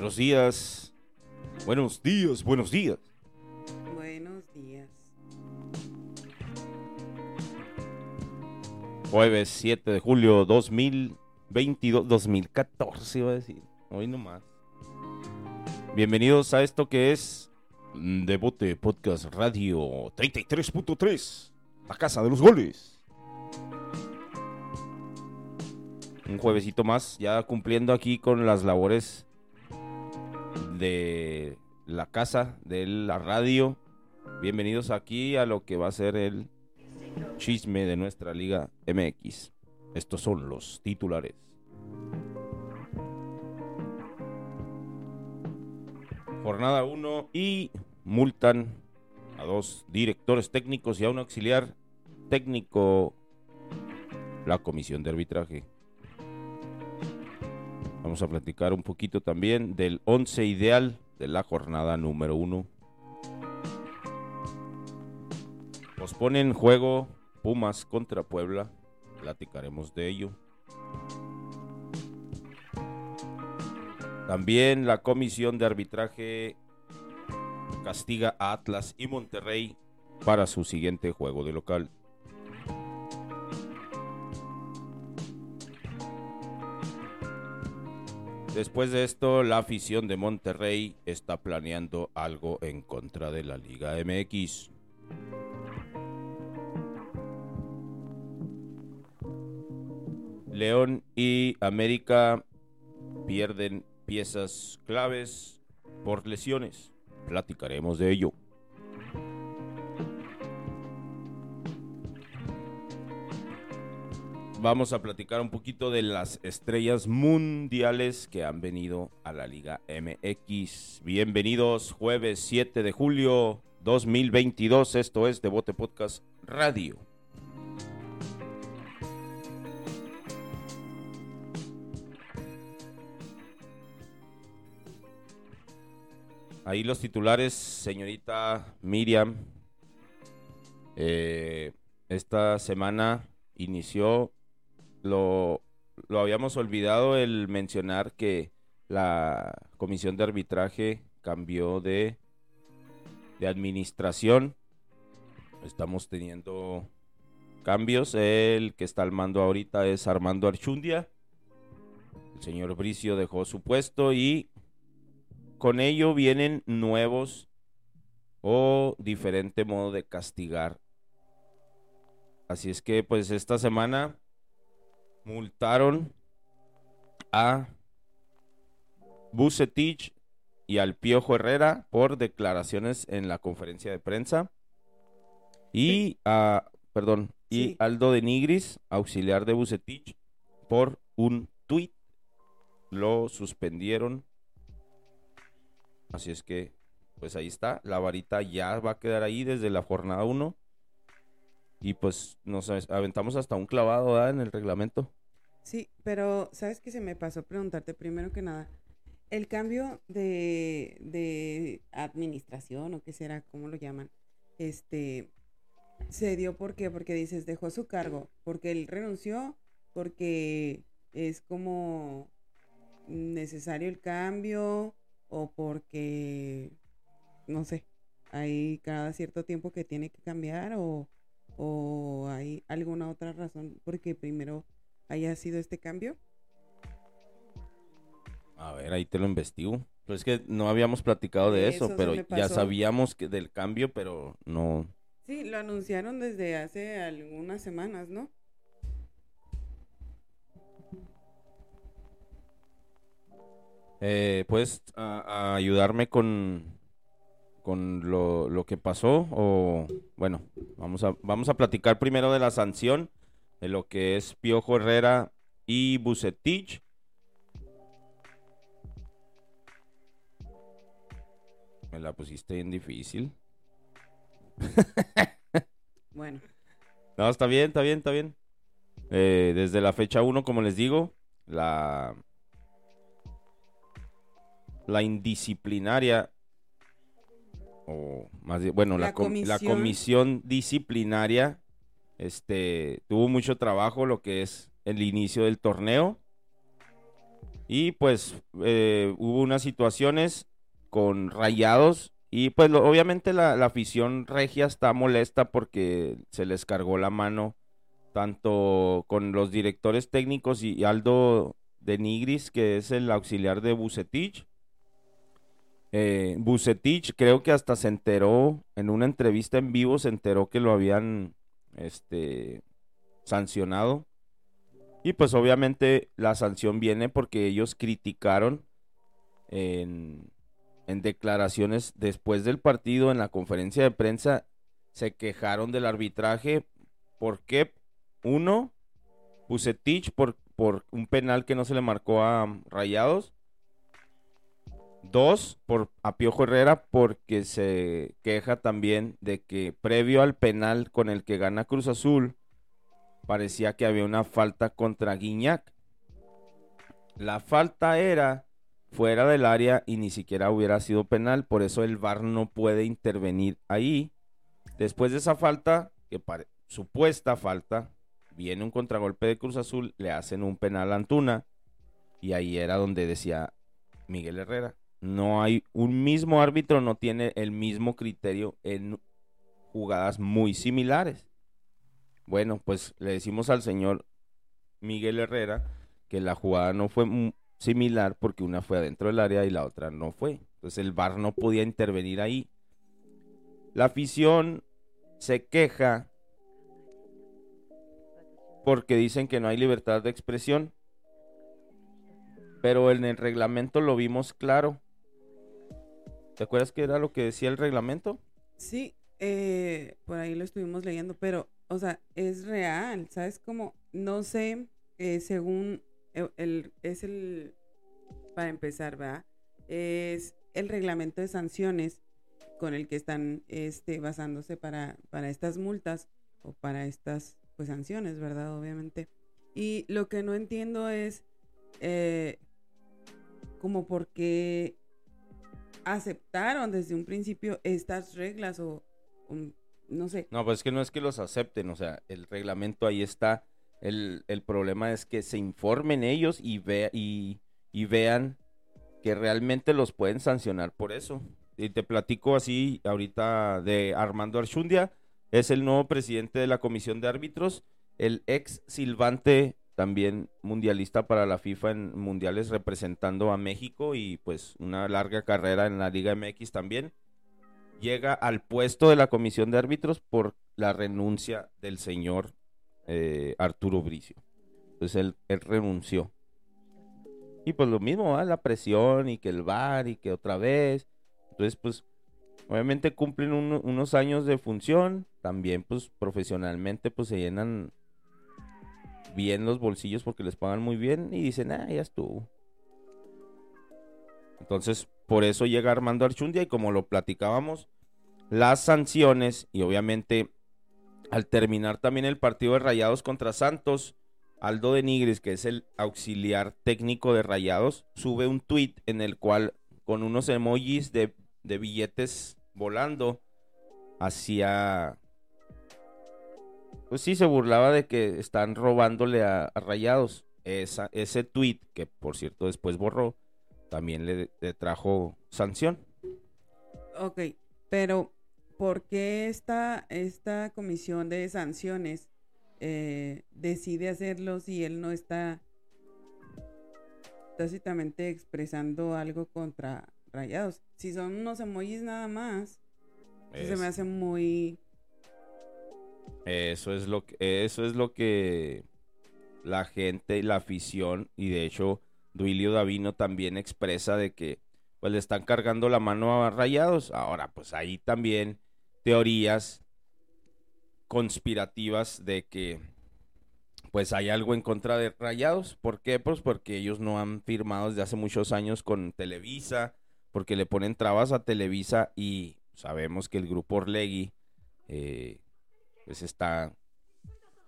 Buenos días. Buenos días, buenos días. Buenos días. Jueves 7 de julio 2022, 2014 iba a decir. Hoy nomás. Bienvenidos a esto que es Devote Podcast Radio 33.3. La casa de los goles. Un juevesito más, ya cumpliendo aquí con las labores de la casa, de la radio. Bienvenidos aquí a lo que va a ser el chisme de nuestra Liga MX. Estos son los titulares. Jornada 1 y multan a dos directores técnicos y a un auxiliar técnico la comisión de arbitraje. Vamos a platicar un poquito también del 11 ideal de la jornada número 1. Posponen juego Pumas contra Puebla. Platicaremos de ello. También la comisión de arbitraje castiga a Atlas y Monterrey para su siguiente juego de local. Después de esto, la afición de Monterrey está planeando algo en contra de la Liga MX. León y América pierden piezas claves por lesiones. Platicaremos de ello. Vamos a platicar un poquito de las estrellas mundiales que han venido a la Liga MX. Bienvenidos, jueves 7 de julio 2022. Esto es Devote Podcast Radio. Ahí los titulares, señorita Miriam. Eh, esta semana inició, lo, lo habíamos olvidado el mencionar que la comisión de arbitraje cambió de, de administración. Estamos teniendo cambios. El que está al mando ahorita es Armando Archundia. El señor Bricio dejó su puesto y con ello vienen nuevos o diferente modo de castigar. Así es que pues esta semana multaron a Bucetich y al Piojo Herrera por declaraciones en la conferencia de prensa. Y a, perdón, y. Aldo de Nigris, auxiliar de Bucetich, por un tuit. Lo suspendieron Así es que, pues ahí está. La varita ya va a quedar ahí desde la jornada 1. Y pues nos aventamos hasta un clavado ¿verdad? en el reglamento. Sí, pero ¿sabes qué se me pasó preguntarte primero que nada? El cambio de, de administración o qué será, ¿cómo lo llaman? Este, se dio por qué? Porque dices, dejó su cargo, porque él renunció, porque es como necesario el cambio o porque, no sé, hay cada cierto tiempo que tiene que cambiar o, o hay alguna otra razón porque primero haya sido este cambio. A ver, ahí te lo investigo. Pues es que no habíamos platicado de eso, Eso pero ya sabíamos que del cambio, pero no. Sí, lo anunciaron desde hace algunas semanas, ¿no? Eh, ¿Puedes a- a ayudarme con, con lo, lo que pasó? O bueno, vamos a, vamos a platicar primero de la sanción, de lo que es Piojo Herrera y Bucetich. Me la pusiste bien difícil. Bueno, No, está bien, está bien, está bien. Eh, desde la fecha 1, como les digo, la, la indisciplinaria, o más bien, bueno, la, La com- la comisión disciplinaria este, tuvo mucho trabajo lo que es el inicio del torneo. Y pues eh, hubo unas situaciones con rayados y pues obviamente la, afición regia está molesta porque se les cargó la mano tanto con los directores técnicos y, Aldo de Nigris, que es el auxiliar de Bucetich. Eh, Bucetich creo que hasta se enteró en una entrevista en vivo, se enteró que lo habían este, sancionado. Y pues obviamente la sanción viene porque ellos criticaron en, en declaraciones después del partido, en la conferencia de prensa, se quejaron del arbitraje. ¿Por qué? Uno, Bucetich por, por un penal que no se le marcó a Rayados. Dos, por a Piojo Herrera porque se queja también de que previo al penal con el que gana Cruz Azul, parecía que había una falta contra Guiñac. La falta era fuera del área y ni siquiera hubiera sido penal, por eso el VAR no puede intervenir ahí. Después de esa falta, que supuesta falta, viene un contragolpe de Cruz Azul, le hacen un penal a Antuna y ahí era donde decía Miguel Herrera, no hay un mismo árbitro, no tiene el mismo criterio en jugadas muy similares. Bueno, pues le decimos al señor Miguel Herrera que la jugada no fue similar porque una fue adentro del área y la otra no fue. Entonces el VAR no podía intervenir ahí. La afición se queja porque dicen que no hay libertad de expresión. Pero en el reglamento lo vimos claro. ¿Te acuerdas que era lo que decía el reglamento? Sí, eh, por ahí lo estuvimos leyendo, pero, o sea, es real, ¿sabes? Como, no sé, eh, según el, es el, para empezar, ¿verdad? Es el reglamento de sanciones con el que están este, basándose para, para estas multas o para estas pues, sanciones, ¿verdad? Obviamente. Y lo que no entiendo es eh, como por qué aceptaron desde un principio estas reglas o, no sé. No, pues es que no es que los acepten, o sea, el reglamento ahí está el, problema es que se informen ellos y, ve, y, vean que realmente los pueden sancionar por eso. Y te platico así ahorita de Armando Archundia, es el nuevo presidente de la comisión de árbitros, el ex Silvante también mundialista para la FIFA en mundiales representando a México y pues una larga carrera en la Liga MX también. Llega al puesto de la comisión de árbitros por la renuncia del señor eh, Arturo Bricio. Entonces él, renunció. Y pues lo mismo, la presión y que el bar y que otra vez. Entonces pues obviamente cumplen unos años de función. También pues profesionalmente pues se llenan bien los bolsillos porque les pagan muy bien y dicen, ah, ya estuvo. Entonces, por eso llega Armando Archundia y como lo platicábamos, las sanciones y obviamente al terminar también el partido de Rayados contra Santos, Aldo de Nigris, que es el auxiliar técnico de Rayados, sube un tweet en el cual con unos emojis de, billetes volando hacía pues sí se burlaba de que están robándole a, Rayados. Esa, ese tweet, que por cierto después borró, también le, le, trajo sanción. Ok, pero ¿por qué esta, esta comisión de sanciones eh, decide hacerlo si él no está tácitamente expresando algo contra Rayados? Si son unos emojis nada más, se me hace muy... Eso es lo que, eso es lo que la gente la afición, y de hecho Duilio Davino también expresa de que pues le están cargando la mano a Rayados. Ahora, pues ahí también teorías conspirativas de que pues hay algo en contra de Rayados. ¿Por qué? Pues porque ellos no han firmado desde hace muchos años con Televisa, porque le ponen trabas a Televisa y sabemos que el grupo Orlegui eh, pues está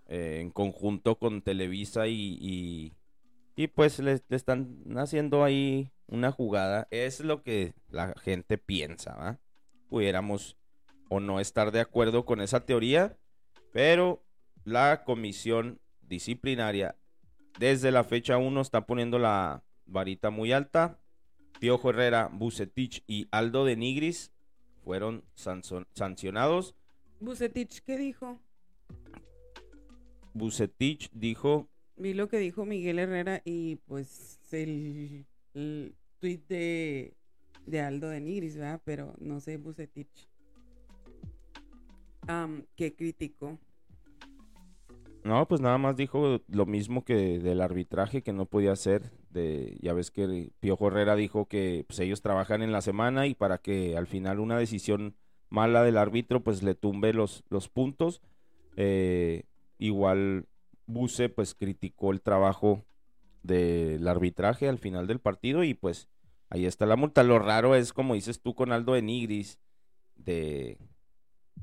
eh, en conjunto con Televisa y, y, pues le, están haciendo ahí una jugada. Es lo que la gente piensa, ¿va? Pudiéramos o no estar de acuerdo con esa teoría, pero la comisión disciplinaria desde la fecha 1 está poniendo la varita muy alta. Piojo Herrera, Bucetich y Aldo de Nigris fueron sancionados. Bucetich, ¿qué dijo? Bucetich dijo, Vi lo que dijo Miguel Herrera y pues el, el tweet de, de Aldo de Nigris, ¿verdad? Pero no sé, Bucetich. Que criticó. no, pues nada más dijo lo mismo que del arbitraje que no podía ser. De, ya ves que Piojo Herrera dijo que pues, ellos trabajan en la semana y para que al final una decisión mala del árbitro pues le tumbe los, los puntos. Eh, igual Buse pues criticó el trabajo del arbitraje al final del partido y pues ahí está la multa. Lo raro es como dices tú con Aldo de Nigris, de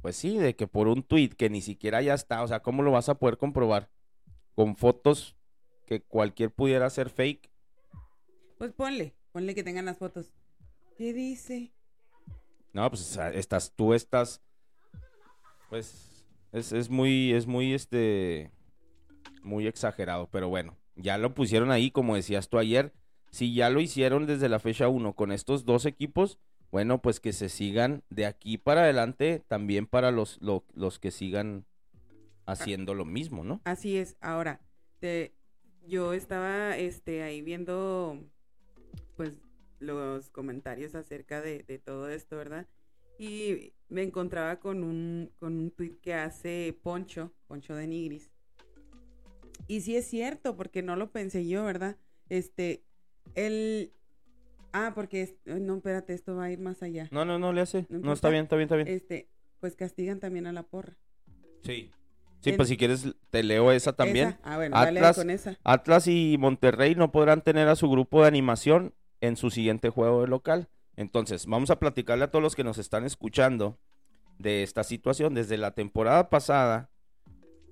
pues sí, de que por un tweet que ni siquiera ya está, o sea, ¿cómo lo vas a poder comprobar? Con fotos que cualquier pudiera ser fake. Pues ponle, ponle que tengan las fotos. ¿Qué dice? No, pues estás, tú estás, pues, es, es muy, es muy, este, muy exagerado, pero bueno, ya lo pusieron ahí, como decías tú ayer, si ya lo hicieron desde la fecha 1 con estos dos equipos, bueno, pues que se sigan de aquí para adelante también para los, lo- los que sigan haciendo lo mismo, ¿no? Así es. Ahora, te, yo estaba este, ahí viendo pues los comentarios acerca de, de todo esto, ¿verdad? Y me encontraba con un, con un tweet que hace Poncho, Poncho de Nigris. Y sí es cierto, porque no lo pensé yo, ¿verdad? Este, el... Ah, porque, es- no, espérate, esto va a ir más allá. No, no, no le hace. No No, está bien, está bien, está bien. Este, pues castigan también a la porra. Sí. Sí, en- pues si quieres te leo esa también. Esa, Ah, bueno, dale Atlas- con esa. Atlas y Monterrey no podrán tener a su grupo de animación en su siguiente juego de local. Entonces, vamos a platicarle a todos los que nos están escuchando de esta situación. Desde la temporada pasada,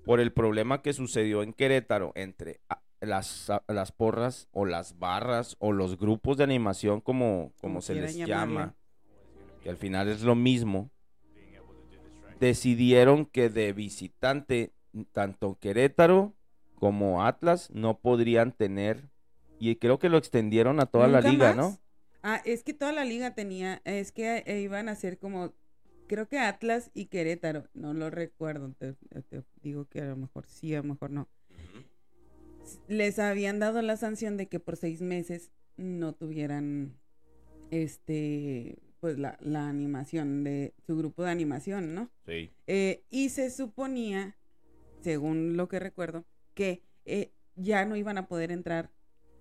por el problema que sucedió en Querétaro entre las, las porras o las barras o los grupos de animación, como, como se les llama, que al final es lo mismo, decidieron que de visitante, tanto Querétaro como Atlas no podrían tener, y creo que lo extendieron a toda la ¿Nunca liga, más? ¿no? Ah, es que toda la liga tenía, es que eh, iban a ser como, creo que Atlas y Querétaro, no lo recuerdo, te, te digo que a lo mejor sí, a lo mejor no. Les habían dado la sanción de que por seis meses no tuvieran, este, pues la, la animación de su grupo de animación, ¿no? Sí. Eh, y se suponía, según lo que recuerdo, que eh, ya no iban a poder entrar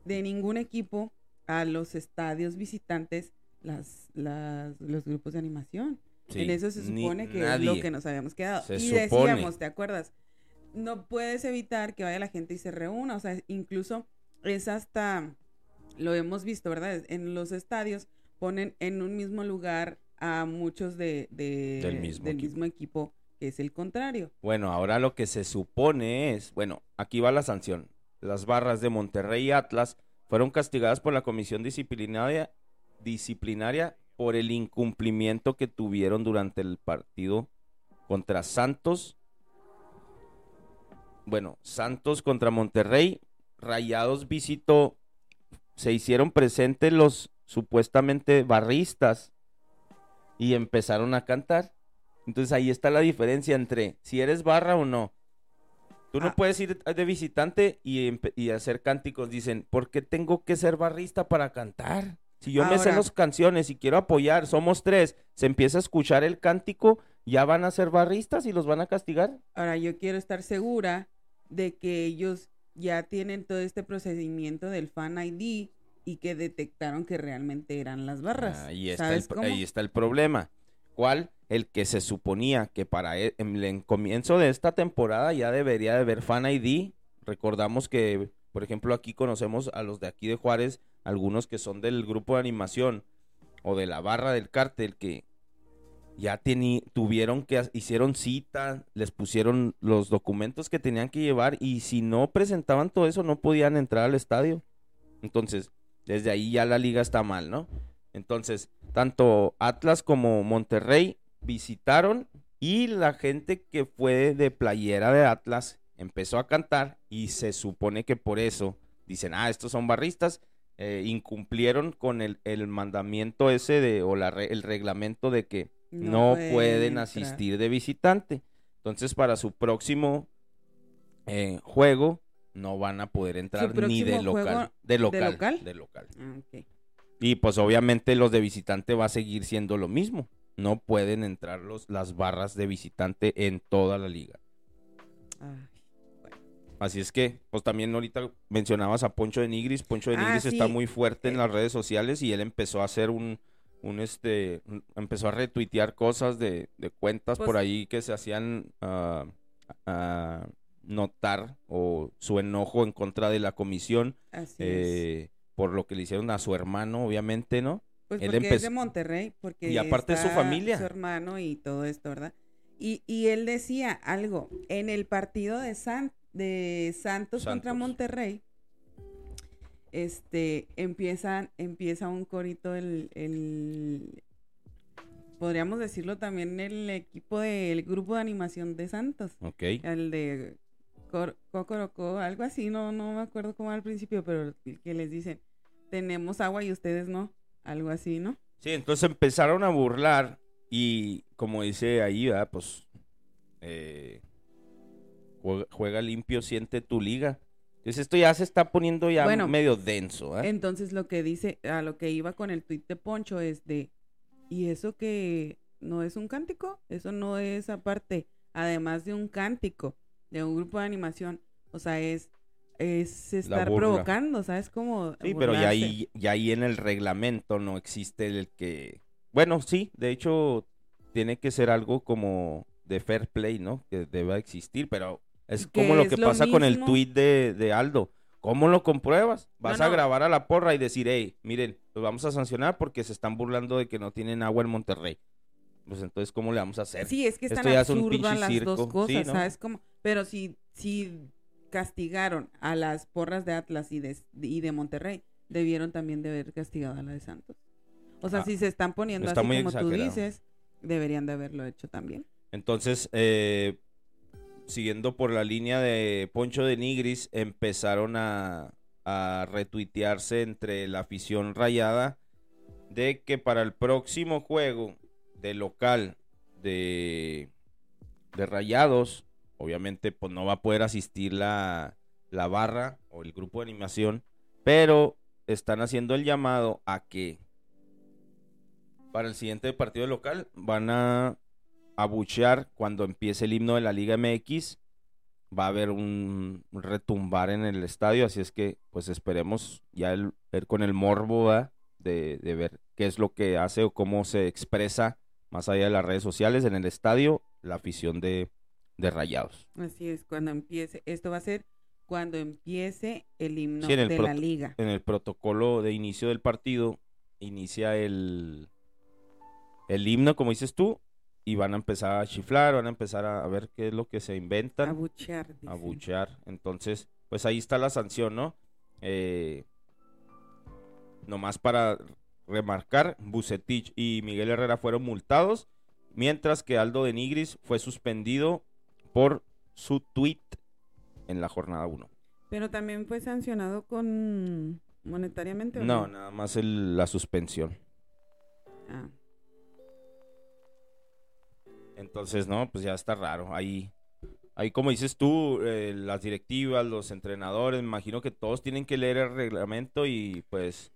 de ningún equipo a los estadios visitantes las, las, los grupos de animación. en eso se supone que es lo que nos habíamos quedado. Se y supone. decíamos, ¿te acuerdas? No puedes evitar que vaya la gente y se reúna. O sea, incluso es hasta, lo hemos visto, ¿verdad? En los estadios ponen en un mismo lugar a muchos de, de- Del mismo equipo. mismo equipo, que es el contrario. Bueno, ahora lo que se supone es, bueno, aquí va la sanción. Las barras de Monterrey y Atlas fueron castigadas por la comisión disciplinaria, por el incumplimiento que tuvieron durante el partido contra Santos. Bueno, Santos contra Monterrey, Rayados visitó, se hicieron presentes los supuestamente barristas y empezaron a cantar. Entonces ahí está la diferencia entre si eres barra o no. Tú no Ah. puedes ir de visitante y, y hacer cánticos. Dicen, ¿por qué tengo que ser barrista para cantar? Si yo me sé las canciones y quiero apoyar, somos tres, se empieza a escuchar el cántico, ya van a ser barristas y los van a castigar. Ahora, yo quiero estar segura de que ellos ya tienen todo este procedimiento del Fan ID y que detectaron que realmente eran las barras. Ahí está, el, ¿Sabes pro- cómo? ahí está el problema. ¿Cuál? El que se suponía que para e- en el comienzo de esta temporada ya debería de haber Fan ID. Recordamos que, por ejemplo, aquí conocemos a los de aquí de Juárez, algunos que son del grupo de animación o de la barra del cártel que ya tuvieron que, hicieron cita, les pusieron los documentos que tenían que llevar y si no presentaban todo eso no podían entrar al estadio. Entonces, desde ahí ya la liga está mal, ¿no? Entonces, tanto Atlas como Monterrey visitaron y la gente que fue de playera de Atlas empezó a cantar y se supone que por eso dicen, ah, estos son barristas eh, incumplieron con el, el mandamiento ese de, o la el reglamento de que no, pueden, asistir de visitante. Entonces, para su próximo eh, juego, no van a poder entrar ni de local. De local. local? de local. Ah, ok. Y pues obviamente los de visitante va a seguir siendo lo mismo. No pueden entrar los, las barras de visitante en toda la liga. Ay, Así es que, pues también ahorita mencionabas a Poncho de Nigris. Poncho de Ah, Nigris está muy fuerte en Eh. las redes sociales y él empezó a hacer un, un este, un- empezó a retuitear cosas de, de cuentas Pues- por ahí que se hacían ah, notar o su enojo en contra de la comisión así es. Por lo que le hicieron a su hermano, obviamente, ¿no? Pues él porque es de empezó- Monterrey, porque Y aparte es su está familia. Su hermano y todo esto, ¿verdad? Y, y él decía algo, en el partido de, San, de Santos, contra. Monterrey, este, empiezan, empieza un corito el, el, podríamos decirlo también el equipo del grupo de animación de Santos, Ok. el de Cor- algo así, no, no me acuerdo cómo al principio, pero que les dicen, tenemos agua y ustedes no, algo así, ¿no? Sí, entonces empezaron a burlar y como dice ahí, ¿verdad? Pues eh, juega, juega limpio, siente tu liga. Entonces esto ya se está poniendo ya Bueno, medio denso, ¿eh? Entonces lo que dice, a lo que iba con el tuit de Poncho es de, ¿y eso que no es un cántico? Eso no es aparte, además de un cántico, de un grupo de animación, o sea, es, es estar provocando, ¿sabes? Como Sí, pero ya ahí, ya ahí en el reglamento no existe el que... Bueno, sí, de hecho tiene que ser algo como de fair play, ¿no? Que deba existir, pero es como lo es que lo pasa con el tuit de, de Aldo. ¿Cómo lo compruebas? Vas No, a grabar a la porra y decir, hey, miren, los vamos a sancionar porque se están burlando de que no tienen agua en Monterrey. Pues entonces, ¿cómo le vamos a hacer? Sí, es que están es absurdas pinche las dos sí, cosas, ¿no? ¿sabes? Como, pero si, si castigaron a las porras de Atlas y de, y de Monterrey, debieron también de haber castigado a la de Santos. O sea, Ah, si se están poniendo así como tú dices, deberían de haberlo hecho también. Entonces, eh, siguiendo por la línea de Poncho de Nigris, empezaron a, a retuitearse entre la afición rayada de que para el próximo juego de local de, de Rayados, obviamente pues no va a poder asistir la, la barra o el grupo de animación, pero están haciendo el llamado a que para el siguiente partido local van a abuchear cuando empiece el himno de la Liga MX. Va a haber un retumbar en el estadio, así es que pues esperemos ya el, ver con el morbo de ver qué es lo que hace o cómo se expresa más allá de las redes sociales en el estadio la afición de, de Rayados. Así es, cuando empiece, esto va a ser cuando empiece el himno Sí, en el de la liga. En el protocolo de inicio del partido inicia el, el himno, como dices tú, y van a empezar a chiflar, van a empezar a, ver qué es lo que se inventan. A buchear. dicen. a buchear. Entonces, pues ahí está la sanción, ¿no? Eh, nomás para remarcar, Bucetich y Miguel Herrera fueron multados, mientras que Aldo de Nigris fue suspendido por su tweet en la jornada 1. Pero también fue sancionado con monetariamente. ¿o No, nada más el- la suspensión. Ah, Entonces, no, pues ya está raro. Ahí, ahí como dices tú, eh, las directivas, los entrenadores, me imagino que todos tienen que leer el reglamento y pues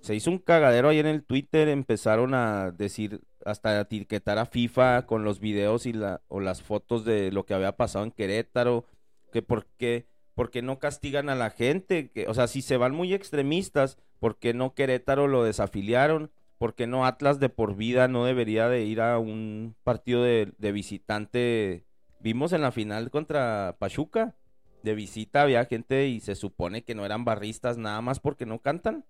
se hizo un cagadero ahí en el Twitter, empezaron a decir, hasta etiquetar a FIFA con los videos y la, o las fotos de lo que había pasado en Querétaro, que por qué, por qué no castigan a la gente, que, o sea, si se van muy extremistas, ¿por qué no Querétaro lo desafiliaron? ¿Por qué no Atlas de por vida no debería de ir a un partido de, de visitante? Vimos en la final contra Pachuca, de visita había gente y se supone que no eran barristas nada más porque no cantan.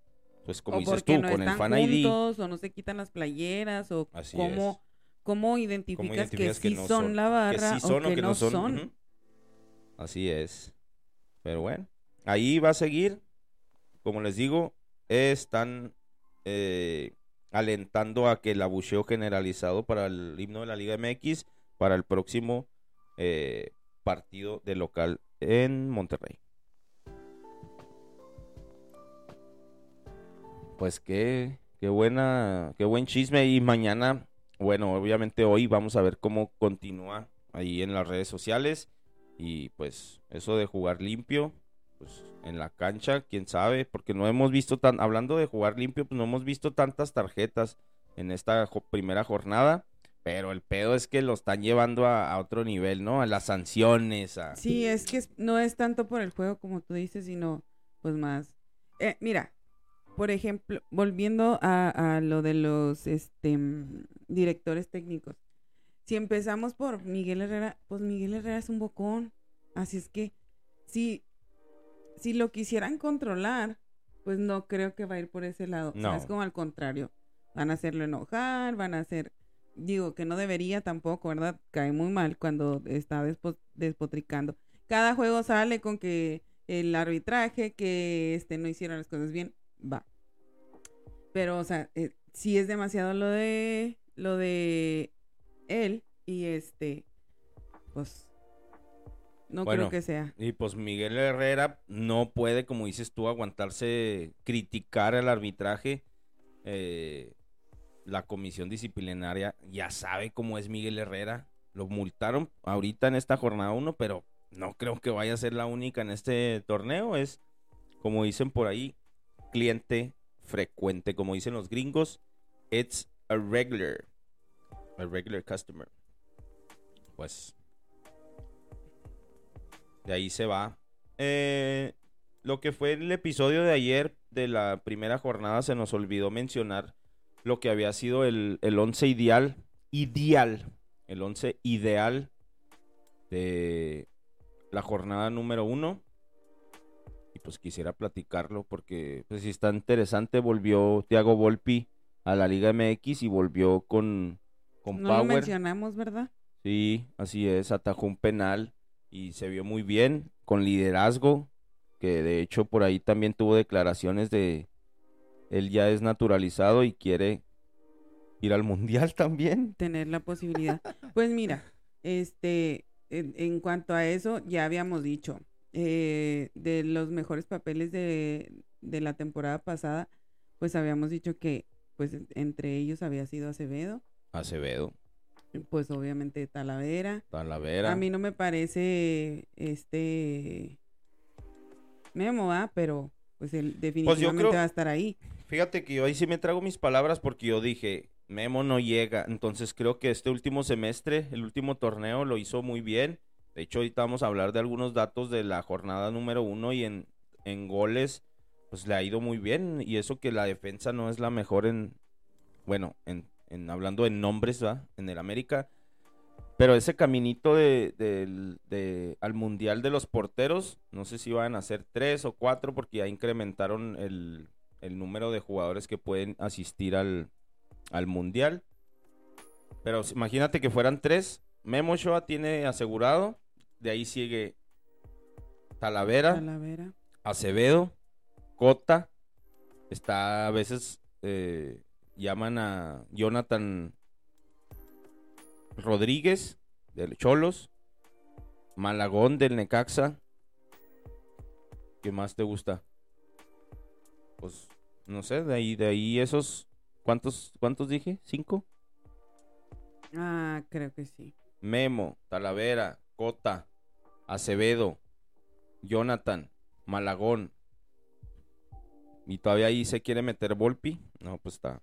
Pues como o dices tú, no con el Fan ID. juntos, o no se quitan las playeras, o Así cómo, es. cómo identificas, identificas que que sí no son, la que barra sí son o que, no son. Así es. Pero bueno, ahí va a seguir. Como les digo, están eh, alentando a que el abucheo generalizado para el himno de la Liga MX para el próximo eh, partido de local en Monterrey. Pues qué, qué buena, qué buen chisme. Y mañana, bueno, obviamente hoy vamos a ver cómo continúa ahí en las redes sociales. Y pues eso de jugar limpio, pues en la cancha, quién sabe, porque no hemos visto tan, hablando de jugar limpio, pues no hemos visto tantas tarjetas en esta primera jornada. Pero el pedo es que lo están llevando a, otro nivel, ¿no? A las sanciones. A... Sí, es que no es tanto por el juego como tú dices, sino pues más. Eh, mira, por ejemplo, volviendo a, a, lo de los este, directores técnicos. Si empezamos por Miguel Herrera, pues Miguel Herrera es un bocón. Así es que si, si lo quisieran controlar, pues no creo que va a ir por ese lado. No. es como al contrario. Van a hacerlo enojar, van a hacer digo que no debería tampoco, ¿verdad? Cae muy mal cuando está despotricando. Cada juego sale con que el arbitraje, que este no hicieron las cosas bien, va. Pero, o sea, eh, sí es demasiado lo de lo de él y este, pues no creo que sea. Y pues Miguel Herrera no puede, como dices tú, aguantarse criticar el arbitraje. Eh, la comisión disciplinaria ya sabe cómo es Miguel Herrera. Lo multaron ahorita en esta jornada 1, pero no creo que vaya a ser la única en este torneo. Es, como dicen por ahí, cliente frecuente. Como dicen los gringos, it's a regular. A regular customer. Pues. De ahí se va. Eh, lo que fue el episodio de ayer de la primera jornada se nos olvidó mencionar lo que había sido el, el once ideal, ideal, el once ideal de la jornada número uno. Y pues quisiera platicarlo porque pues si está interesante, volvió Thiago Volpi a la Liga MX y volvió con, con no Lo mencionamos, ¿verdad? Sí, así es, atajó un penal y se vio muy bien, con liderazgo, que de hecho por ahí también tuvo declaraciones de, él ya es naturalizado y quiere ir al mundial también. Tener la posibilidad. Pues mira, este, en, cuanto a eso, ya habíamos dicho, eh, de los mejores papeles de, de, la temporada pasada, pues habíamos dicho que, pues entre ellos había sido Acevedo. Acevedo. Pues obviamente Talavera. Talavera. A mí no me parece, este, Memo, ¿ah? Pero, pues él pues definitivamente va a estar ahí. Fíjate que yo ahí sí me trago mis palabras porque yo dije, Memo no llega. Entonces creo que este último semestre, el último torneo, lo hizo muy bien. De hecho, ahorita vamos a hablar de algunos datos de la jornada número uno y en, en goles, pues le ha ido muy bien. Y eso que la defensa no es la mejor en, bueno, en, en hablando en nombres, ¿va? En el América. Pero ese caminito de, de, al Mundial de los porteros, no sé si van a ser tres o cuatro porque ya incrementaron el, el número de jugadores que pueden asistir al, al Mundial. Pero imagínate que fueran tres. Memo Shoa tiene asegurado. De ahí sigue Talavera, Acevedo, Cota. Está a veces eh, llaman a Jonathan Rodríguez del Cholos, Malagón del Necaxa. ¿Qué más te gusta? pues no sé, de ahí, de ahí esos, ¿cuántos, cuántos dije? ¿Cinco? Ah, creo que sí. Memo, Talavera, Cota, Acevedo, Jonathan, Malagón. Y todavía ahí se quiere meter Volpi. No, pues está,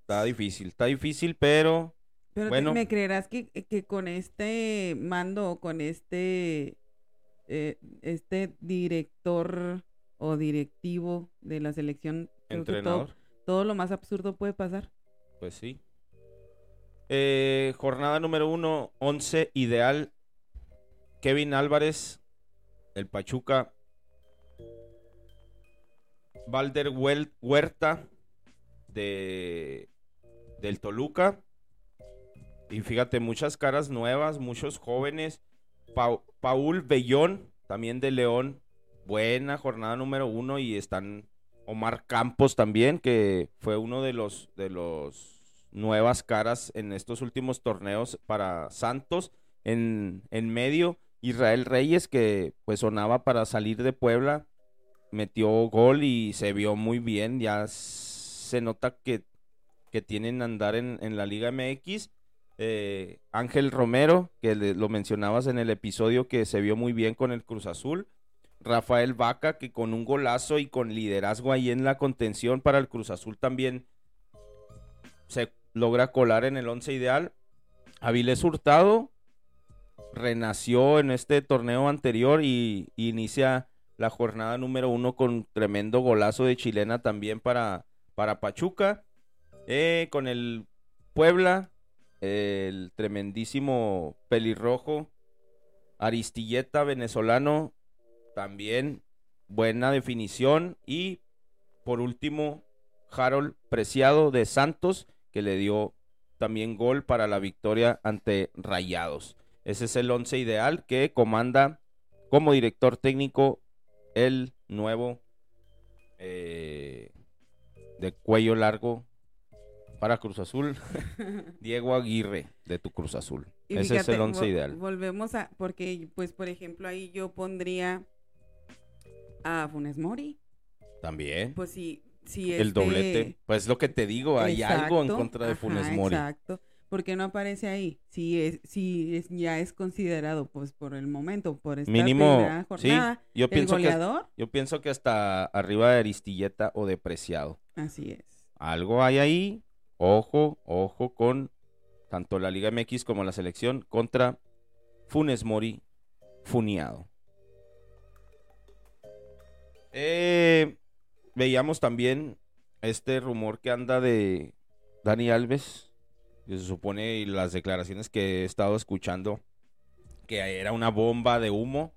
está difícil, está difícil, pero... Pero bueno. ¿me creerás que, que con este mando, con este, eh, este director o directivo de la selección. Entrenador. Todo, lo más absurdo puede pasar. Pues sí. Eh, jornada número uno, 11 ideal. Kevin Álvarez, el Pachuca. Valder Huerta, de, del Toluca. Y fíjate, muchas caras nuevas, muchos jóvenes. Paul Bellón, también de León, buena jornada número uno y están Omar Campos también, que fue uno de los de los nuevas caras en estos últimos torneos para Santos. En, en medio, Israel Reyes, que pues sonaba para salir de Puebla, metió gol y se vio muy bien, ya se nota que, que tienen andar en, en la Liga MX. Eh, Ángel Romero, que le- lo mencionabas en el episodio que se vio muy bien con el Cruz Azul. Rafael Vaca, que con un golazo y con liderazgo ahí en la contención para el Cruz Azul también se logra colar en el once ideal. Avilés Hurtado renació en este torneo anterior y, inicia la jornada número uno con tremendo golazo de chilena también para, para Pachuca. Eh, con el Puebla, el tremendísimo pelirrojo Aristilleta venezolano, también buena definición. Y por último, Harold Preciado de Santos, que le dio también gol para la victoria ante Rayados. Ese es el once ideal que comanda como director técnico el nuevo eh, de cuello largo para Cruz Azul, Diego Aguirre de tu Cruz Azul. Y Ese es el once ideal. Volvemos a, porque, pues, por ejemplo, ahí yo pondría a Funes Mori. También. Pues sí, sí el este- doblete. Pues lo que te digo, hay algo en contra de ajá, Funes Mori. Exacto. ¿Por qué no aparece ahí? Si es, si es, ya es considerado, pues por el momento, por esta Mínimo, primera sí, jornada, yo el pienso que yo pienso que hasta arriba de Aristilleta o de Preciado. así es. Algo hay ahí. Ojo, ojo con tanto la Liga MX como la selección contra Funes Mori Funiado. Eh, veíamos también este rumor que anda de Dani Alves, se supone y las declaraciones que he estado escuchando que era una bomba de humo.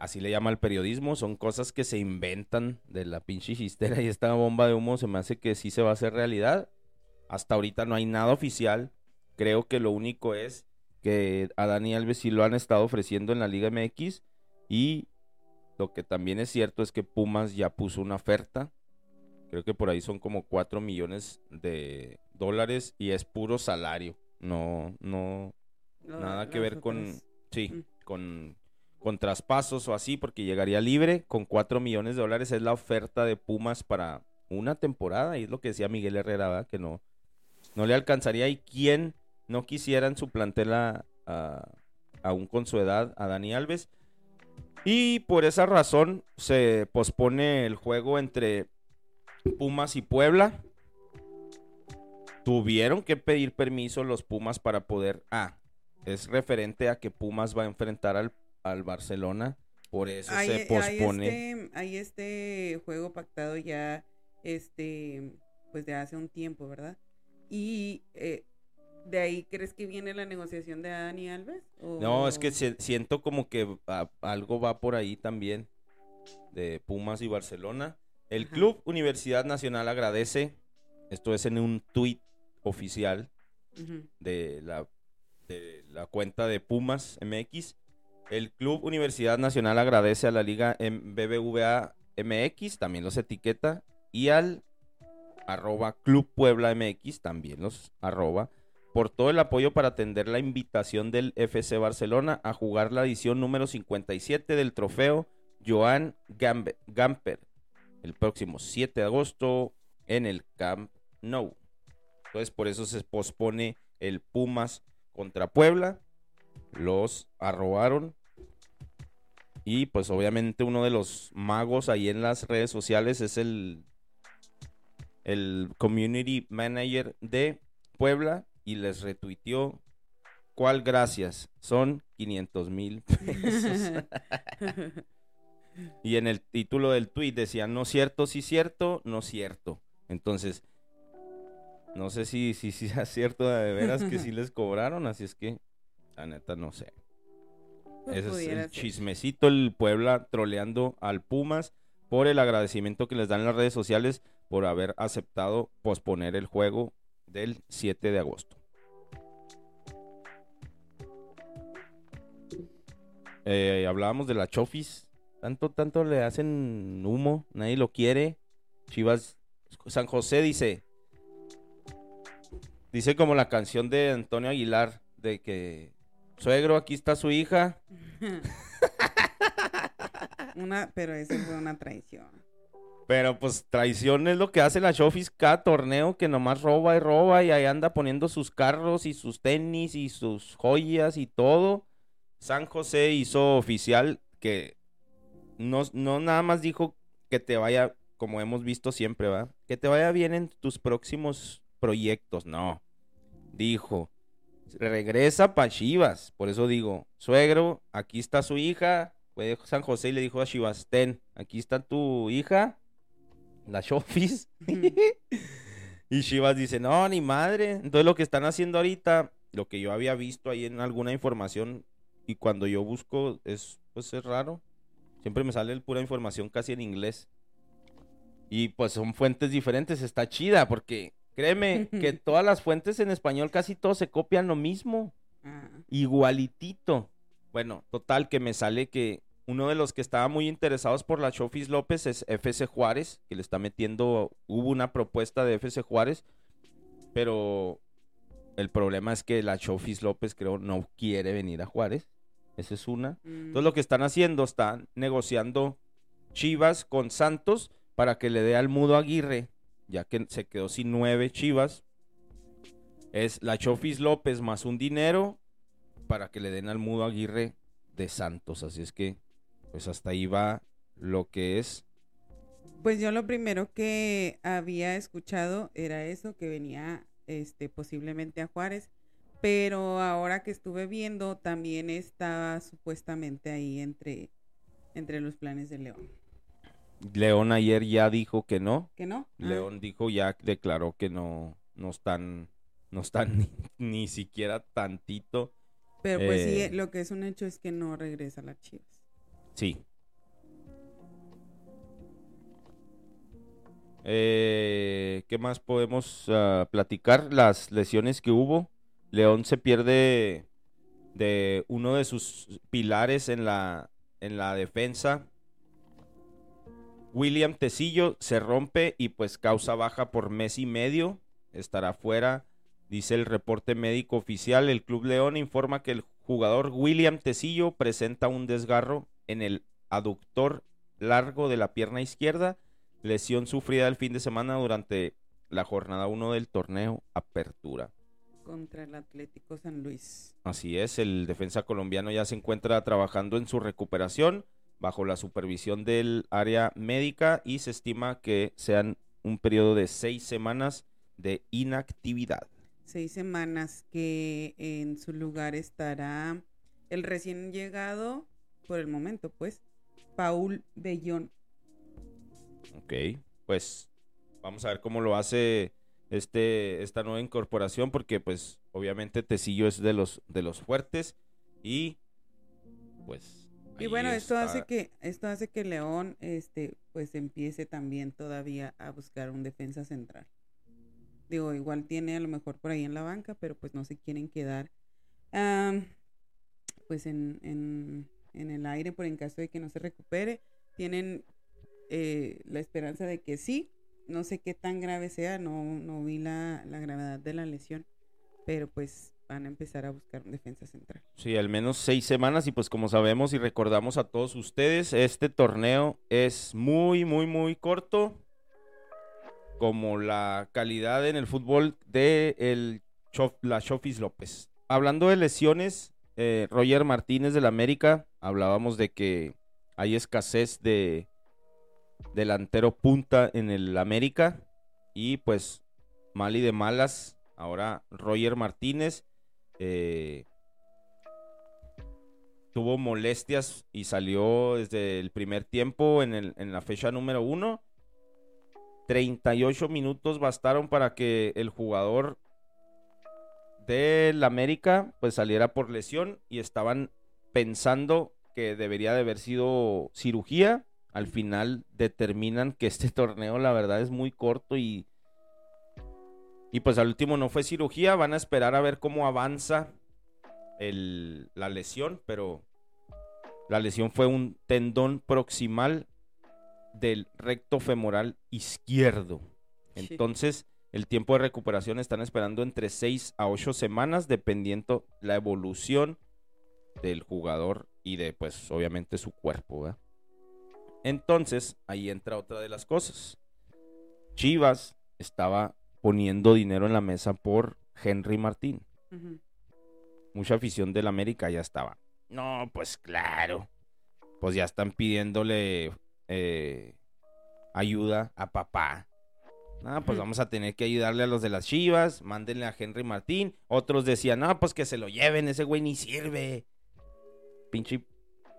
Así le llama el periodismo, son cosas que se inventan de la pinche chistera y esta bomba de humo se me hace que sí se va a hacer realidad. Hasta ahorita no hay nada oficial. Creo que lo único es que a Dani Alves sí lo han estado ofreciendo en la Liga MX y lo que también es cierto es que Pumas ya puso una oferta. Creo que por ahí son como 4 millones de dólares y es puro salario. No, no, nada que ver con, otras- sí, Mm. con, con traspasos o así, porque llegaría libre con 4 millones de dólares. Es la oferta de Pumas para una temporada y es lo que decía Miguel Herrera, ¿verdad? que no, no le alcanzaría. ¿Y quién no quisiera en su plantel a, a- aún con su edad a Dani Alves? Y por esa razón se pospone el juego entre Pumas y Puebla. Tuvieron que pedir permiso los Pumas para poder... Ah, es referente a que Pumas va a enfrentar al, al Barcelona. Por eso Hay, se hay pospone. este, hay este juego pactado ya, este, pues de hace un tiempo, ¿verdad? Y eh, de ahí crees que viene la negociación de Dani Alves? No, es que ¿O- se- siento como que a- algo va por ahí también de Pumas y Barcelona. El Ajá. Club Universidad Nacional agradece, esto es en un tuit oficial de la, de la cuenta de Pumas MX. El Club Universidad Nacional agradece a la Liga BBVA MX, también los etiqueta, y al arroba Club Puebla MX, también los arroba, por todo el apoyo para atender la invitación del FC Barcelona a jugar la edición número 57 del trofeo Joan Gamper el próximo 7 de agosto en el Camp Nou. Entonces por eso se pospone el Pumas contra Puebla. Los arrobaron. Y pues obviamente uno de los magos ahí en las redes sociales es el, el community manager de Puebla y les retuiteó. ¿Cuál gracias? Son 500 mil pesos. y en el título del tweet decía, no cierto, sí cierto, no cierto. Entonces, no sé si, si, si sea cierto de veras que sí les cobraron, así es que, la neta, no sé. Ese es el ser. chismecito, el Puebla troleando al Pumas por el agradecimiento que les dan en las redes sociales por haber aceptado posponer el juego del 7 de agosto. Eh, hablábamos de la Chofis. Tanto, tanto le hacen humo, nadie lo quiere. Chivas, San José dice, dice como la canción de Antonio Aguilar, de que, suegro, aquí está su hija. una, pero eso fue una traición. Pero pues traición es lo que hace la Chofis cada torneo que nomás roba y roba y ahí anda poniendo sus carros y sus tenis y sus joyas y todo. San José hizo oficial que no, no nada más dijo que te vaya, como hemos visto siempre, ¿va? Que te vaya bien en tus próximos proyectos. No. Dijo, regresa pa' Chivas. Por eso digo, suegro, aquí está su hija. Fue San José y le dijo a Chivas, ten, aquí está tu hija la Shofis. y Chivas dice, no, ni madre. Entonces lo que están haciendo ahorita, lo que yo había visto ahí en alguna información, y cuando yo busco, es, pues es raro. Siempre me sale pura información casi en inglés. Y pues son fuentes diferentes, está chida, porque créeme que todas las fuentes en español casi todos se copian lo mismo. Ah. Igualitito. Bueno, total que me sale que uno de los que estaba muy interesados por la Chofis López es FC Juárez, que le está metiendo, hubo una propuesta de FC Juárez, pero el problema es que la Chofis López creo no quiere venir a Juárez. Esa es una. Entonces lo mm. que están haciendo, están negociando Chivas con Santos para que le dé al Mudo Aguirre, ya que se quedó sin nueve Chivas. Es la Chofis López más un dinero para que le den al Mudo Aguirre de Santos. Así es que pues hasta ahí va lo que es. Pues yo lo primero que había escuchado era eso, que venía este posiblemente a Juárez, pero ahora que estuve viendo también estaba supuestamente ahí entre, entre los planes de León. León ayer ya dijo que no. ¿Que no? Ah. León dijo ya, declaró que no, no están, no están ni, siquiera tantito. Pero pues sí, eh, lo que es un hecho es que no regresa a las Chivas. Sí. Eh, ¿Qué más podemos ah, platicar? Las lesiones que hubo. León se pierde de uno de sus pilares en la, en la defensa. William Tecillo se rompe y pues causa baja por mes y medio. Estará fuera, dice el reporte médico oficial. El Club León informa que el jugador William Tecillo presenta un desgarro en el aductor largo de la pierna izquierda, lesión sufrida el fin de semana durante la jornada 1 del torneo Apertura. Contra el Atlético San Luis. Así es, el defensa colombiano ya se encuentra trabajando en su recuperación bajo la supervisión del área médica y se estima que sean un periodo de seis semanas de inactividad. Seis semanas que en su lugar estará el recién llegado por el momento, pues, Paul Bellón. Ok, pues vamos a ver cómo lo hace este esta nueva incorporación porque pues obviamente Tecillo es de los de los fuertes y pues y bueno esto hace que esto hace que León este pues empiece también todavía a buscar un defensa central digo igual tiene a lo mejor por ahí en la banca pero pues no se quieren quedar pues en en el aire por en caso de que no se recupere. Tienen eh, la esperanza de que sí. No sé qué tan grave sea, no, no vi la, la gravedad de la lesión, pero pues van a empezar a buscar un defensa central. Sí, al menos seis semanas y pues como sabemos y recordamos a todos ustedes, este torneo es muy, muy, muy corto, como la calidad en el fútbol de el la Chofis López. Hablando de lesiones, eh, Roger Martínez del América, hablábamos de que hay escasez de delantero punta en el América y pues mal y de malas, ahora Roger Martínez eh, tuvo molestias y salió desde el primer tiempo en, en la fecha número uno. 38 minutos bastaron para que el jugador del América pues saliera por lesión y estaban pensando que debería de haber sido cirugía. Al final determinan que este torneo la verdad es muy corto y y pues al último no fue cirugía, van a esperar a ver cómo avanza el, la lesión, pero la lesión fue un tendón proximal del recto femoral izquierdo. Entonces, el tiempo de recuperación están esperando entre 6 a 8 semanas, dependiendo la evolución del jugador y de, pues, obviamente su cuerpo. Entonces, ahí entra otra de las cosas. Chivas estaba poniendo dinero en la mesa por Henry Martín. Mucha afición del América ya estaba. No, pues claro. Pues ya están pidiéndole eh, ayuda a papá. No, pues vamos a tener que ayudarle a los de las Chivas. Mándenle a Henry Martín. Otros decían, no, pues que se lo lleven. Ese güey ni sirve. Pinche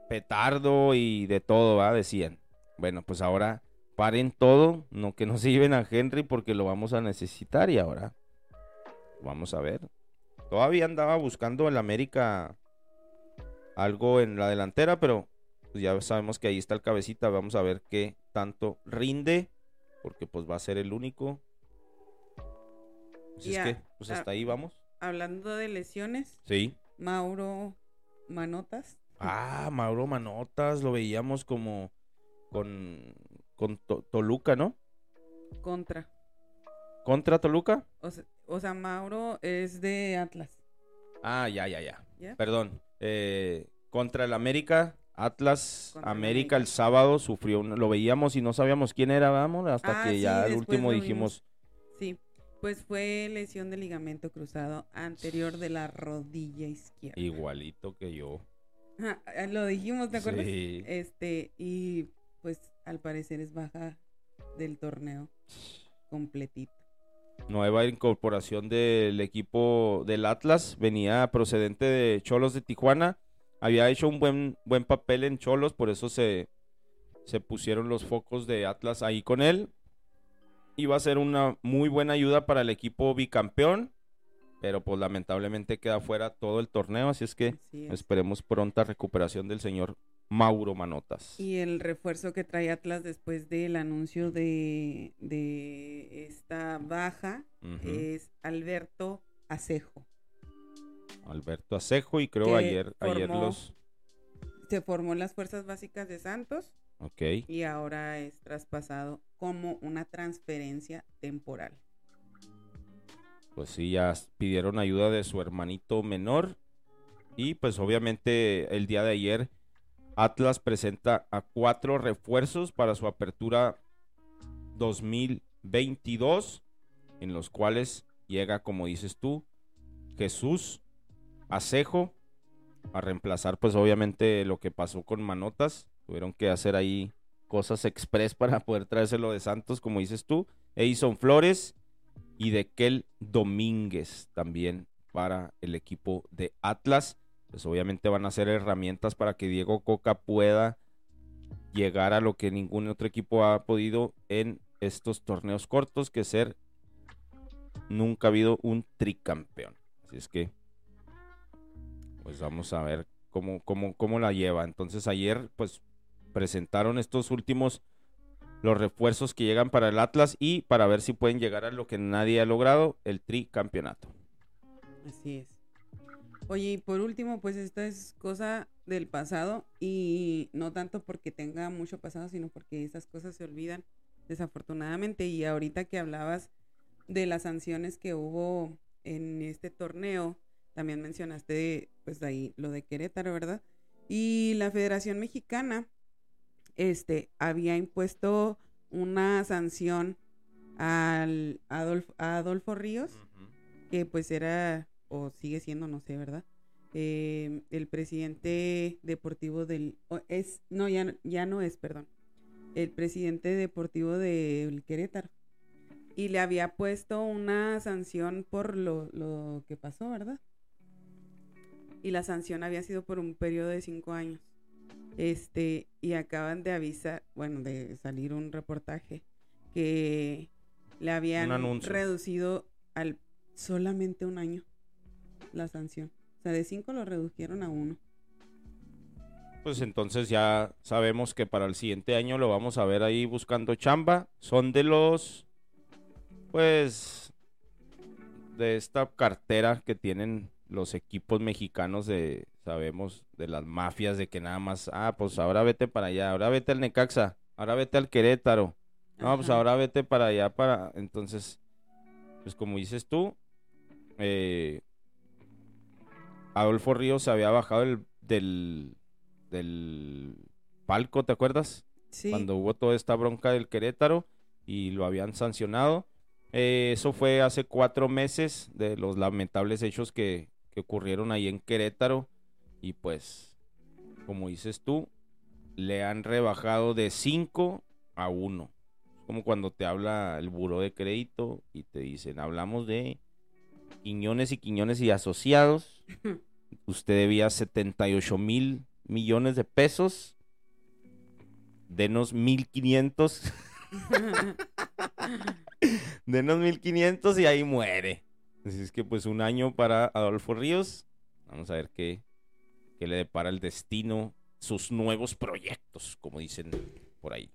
petardo y de todo, ¿va? Decían. Bueno, pues ahora paren todo. No que no se lleven a Henry porque lo vamos a necesitar. Y ahora vamos a ver. Todavía andaba buscando el América algo en la delantera, pero pues ya sabemos que ahí está el cabecita. Vamos a ver qué tanto rinde, porque pues va a ser el único. Pues es que, pues ah. hasta ahí vamos. Hablando de lesiones, Sí. Mauro Manotas. Ah, Mauro Manotas, lo veíamos como con, con To- Toluca, ¿no? Contra. ¿Contra Toluca? O sea, o sea, Mauro es de Atlas. Ah, ya, ya, ya. ¿Ya? Perdón. eh, contra el América, Atlas América América. el sábado sufrió, un- lo veíamos y no sabíamos quién era, vamos, hasta Ah, que sí, ya al último dijimos, Sí. Pues fue lesión de ligamento cruzado anterior de la rodilla izquierda. igualito que yo. Ajá, ah, Lo dijimos, ¿te acuerdas? Sí. Este, y pues al parecer es baja del torneo completito. Nueva incorporación del equipo del Atlas, venía procedente de Cholos de Tijuana, había hecho un buen, buen papel en Cholos, por eso se, se pusieron los focos de Atlas ahí con él. Iba a ser una muy buena ayuda para el equipo bicampeón, pero pues lamentablemente queda fuera todo el torneo, así es que Así es. esperemos pronta recuperación del señor Mauro Manotas. Y el refuerzo que trae Atlas después del anuncio de, de esta baja es Alberto Acejo. Alberto Acejo y creo que ayer, ayer los... Se formó en las fuerzas básicas de Santos Ok. y ahora es traspasado como una transferencia temporal. pues sí, ya pidieron ayuda de su hermanito menor. Y pues obviamente el día de ayer Atlas presenta a cuatro refuerzos para su apertura 2022, en los cuales llega, como dices tú, Jesús Acejo a reemplazar pues obviamente lo que pasó con Manotas. Tuvieron que hacer ahí cosas express para poder traérselo de Santos, como dices tú. Edison Flores y de Kel Domínguez también para el equipo de Atlas. Pues obviamente van a ser herramientas para que Diego Coca pueda llegar a lo que ningún otro equipo ha podido en estos torneos cortos, que ser nunca ha habido un tricampeón. Así es que, pues vamos a ver cómo, cómo, cómo la lleva. Entonces ayer, pues presentaron estos últimos los refuerzos que llegan para el Atlas y para ver si pueden llegar a lo que nadie ha logrado, el tricampeonato. Así es. Oye, y por último, pues esta es cosa del pasado y no tanto porque tenga mucho pasado, sino porque esas cosas se olvidan desafortunadamente. Y ahorita que hablabas de las sanciones que hubo en este torneo, también mencionaste pues ahí lo de Querétaro, ¿verdad? Y la Federación Mexicana este había impuesto una sanción al Adolfo, a Adolfo Ríos que pues era o sigue siendo, no sé, ¿verdad? Eh, el presidente deportivo del o es no ya no- ya no es, perdón. El presidente deportivo del Querétaro. Y le había puesto una sanción por lo, lo que pasó, ¿verdad? Y la sanción había sido por un periodo de cinco años. Este, y acaban de avisar, bueno, de salir un reportaje que le habían reducido al solamente un año la sanción. O sea, de cinco lo redujeron a uno. Pues entonces ya sabemos que para el siguiente año lo vamos a ver ahí buscando chamba. Son de los, pues, de esta cartera que tienen los equipos mexicanos de, sabemos, de las mafias, de que nada más, ah, pues ahora vete para allá, ahora vete al Necaxa, ahora vete al Querétaro. No, pues ahora vete para allá, para... Entonces, pues como dices tú, eh, Adolfo Ríos se había bajado del, del, del palco, ¿te acuerdas? Sí. cuando hubo toda esta bronca del Querétaro y lo habían sancionado. Eh, eso fue hace cuatro meses de los lamentables hechos que, que ocurrieron ahí en Querétaro. Y pues, como dices tú, le han rebajado de 5 a 1. Como cuando te habla el buró de crédito y te dicen, hablamos de Quiñones y Quiñones y asociados. Usted debía 78 mil millones de pesos. Denos 1500. Denos 1500 y ahí muere. Así es que pues un año para Adolfo Ríos. Vamos a ver qué, qué le depara el destino, sus nuevos proyectos, como dicen por ahí.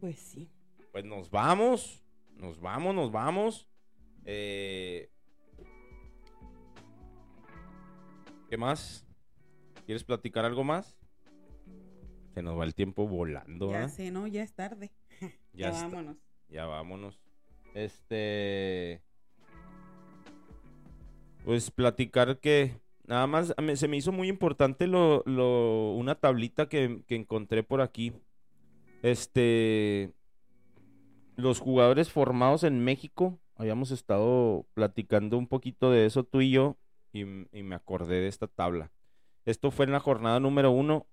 Pues sí. Pues nos vamos, nos vamos, nos vamos. Eh, ¿Qué más? ¿Quieres platicar algo más? Se nos va el tiempo volando, Ya sé, ¿no? Ya es tarde. Ya vámonos. Ya vámonos. Este. Pues platicar que. Nada más a mí- se me hizo muy importante lo, lo- una tablita que, que encontré por aquí. Este. Los jugadores formados en México. Habíamos estado platicando un poquito de eso tú y yo. Y, me acordé de esta tabla. Esto fue en la jornada número uno.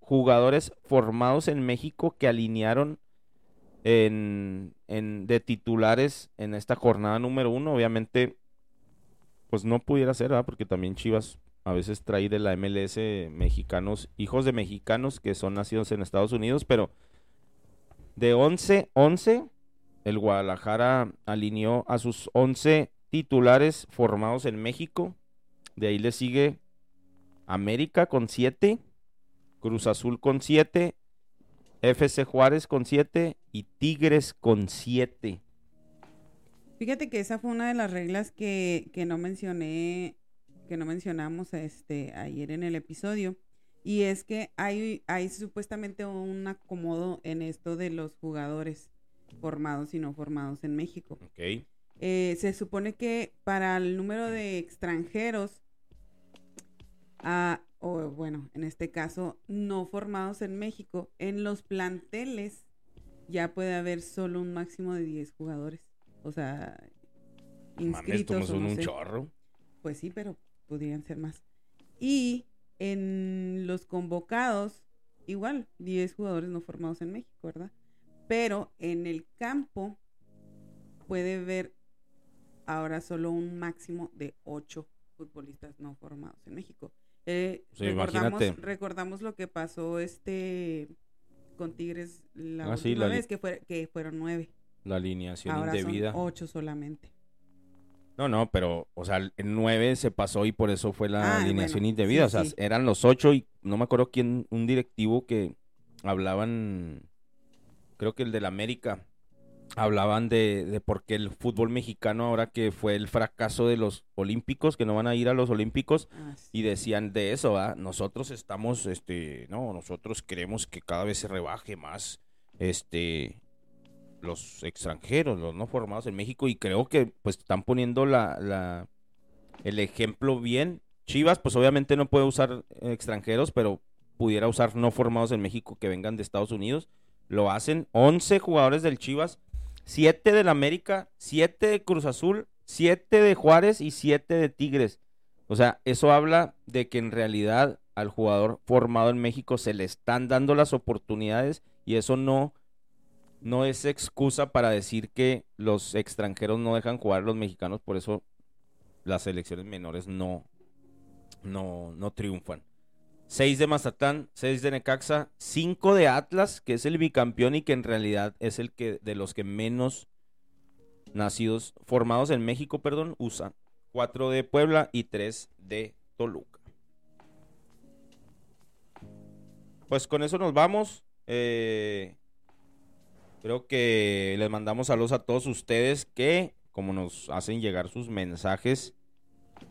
Jugadores formados en México que alinearon en, en- de titulares en esta jornada número uno. Obviamente, pues no pudiera ser, ¿verdad? Porque también Chivas a veces trae de la MLS mexicanos, hijos de mexicanos que son nacidos en Estados Unidos, pero de 11, 11, el Guadalajara alineó a sus 11 titulares formados en México. De ahí le sigue América con 7, Cruz Azul con 7, FC Juárez con 7 y Tigres con 7. Fíjate que esa fue una de las reglas que, que no mencioné, que no mencionamos este, ayer en el episodio. Y es que hay, hay supuestamente un acomodo en esto de los jugadores formados y no formados en México. Ok. Eh, se supone que para el número de extranjeros, ah, o bueno, en este caso, no formados en México, en los planteles ya puede haber solo un máximo de 10 jugadores. O sea, Mames, inscritos. como o no un sé. chorro. Pues sí, pero podrían ser más. Y en los convocados, igual, 10 jugadores no formados en México, ¿verdad? Pero en el campo puede haber ahora solo un máximo de 8 futbolistas no formados en México. Eh, Sí, recordamos, lo que pasó este con Tigres la Ah, sí, última la vez, que, fue, que fueron 9. La alineación Ahora indebida. son 8 solamente. No, no, pero, o sea, el 9 se pasó y por eso fue la Ah, alineación bueno, indebida. sí, o sea, sí. eran los 8 y no me acuerdo quién, un directivo que hablaban, creo que el del América, hablaban de, de por qué el fútbol mexicano ahora que fue el fracaso de los olímpicos, que no van a ir a los olímpicos, Ah, sí. y decían de eso, ¿va? Nosotros estamos, este, no, nosotros queremos que cada vez se rebaje más, este, los extranjeros, los no formados en México, y creo que, pues, están poniendo la, la, el ejemplo bien. Chivas, pues, obviamente no puede usar extranjeros, pero pudiera usar no formados en México que vengan de Estados Unidos. Lo hacen 11 jugadores del Chivas, 7 del América, 7 de Cruz Azul, 7 de Juárez y 7 de Tigres. O sea, eso habla de que en realidad al jugador formado en México se le están dando las oportunidades y eso no, no es excusa para decir que los extranjeros no dejan jugar a los mexicanos, por eso las selecciones menores no, no, no triunfan. 6 de Mazatlán, 6 de Necaxa, 5 de Atlas, que es el bicampeón y que en realidad es el que de los que menos nacidos, formados en México, perdón, usan. 4 de Puebla y 3 de Toluca. Pues con eso nos vamos. Eh, creo que les mandamos saludos a todos ustedes que, como nos hacen llegar sus mensajes,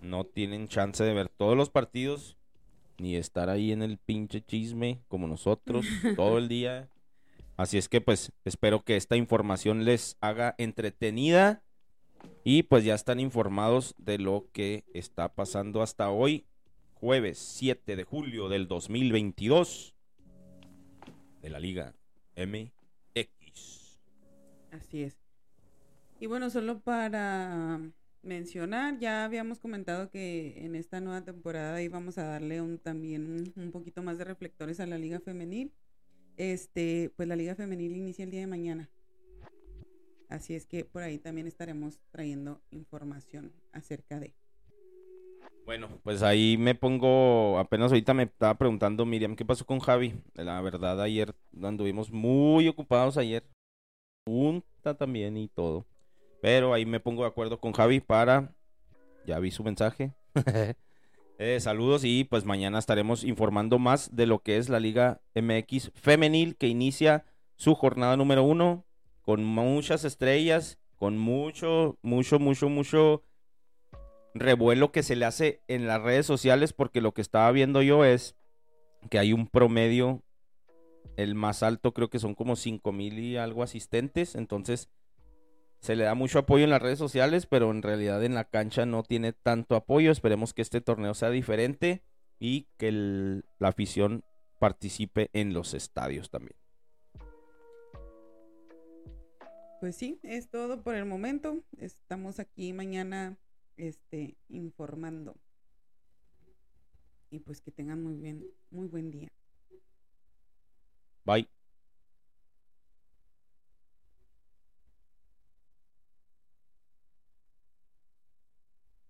no tienen chance de ver todos los partidos ni estar ahí en el pinche chisme como nosotros todo el día. Así es que pues espero que esta información les haga entretenida y pues ya están informados de lo que está pasando hasta hoy, jueves 7 de julio del 2022. de la Liga MX. Así es. Y bueno, solo para mencionar, ya habíamos comentado que en esta nueva temporada íbamos a darle un, también un, poquito más de reflectores a la Liga Femenil. Este, pues la Liga Femenil inicia el día de mañana. Así es que por ahí también estaremos trayendo información acerca de. Bueno, pues ahí me pongo, apenas ahorita me estaba preguntando Miriam, ¿qué pasó con Javi? La verdad, ayer anduvimos muy ocupados ayer. Junta también y todo. Pero ahí me pongo de acuerdo con Javi para... Ya vi su mensaje. Eh, saludos y pues mañana estaremos informando más de lo que es la Liga MX femenil que inicia su jornada número uno con muchas estrellas, con mucho, mucho, mucho, mucho revuelo que se le hace en las redes sociales porque lo que estaba viendo yo es que hay un promedio, el más alto creo que son como 5 mil y algo asistentes, entonces se le da mucho apoyo en las redes sociales, pero en realidad en la cancha no tiene tanto apoyo. Esperemos que este torneo sea diferente y que el- la afición participe en los estadios también. Pues sí, es todo por el momento. Estamos aquí mañana este, informando. Y pues que tengan muy bien, muy buen día. Bye.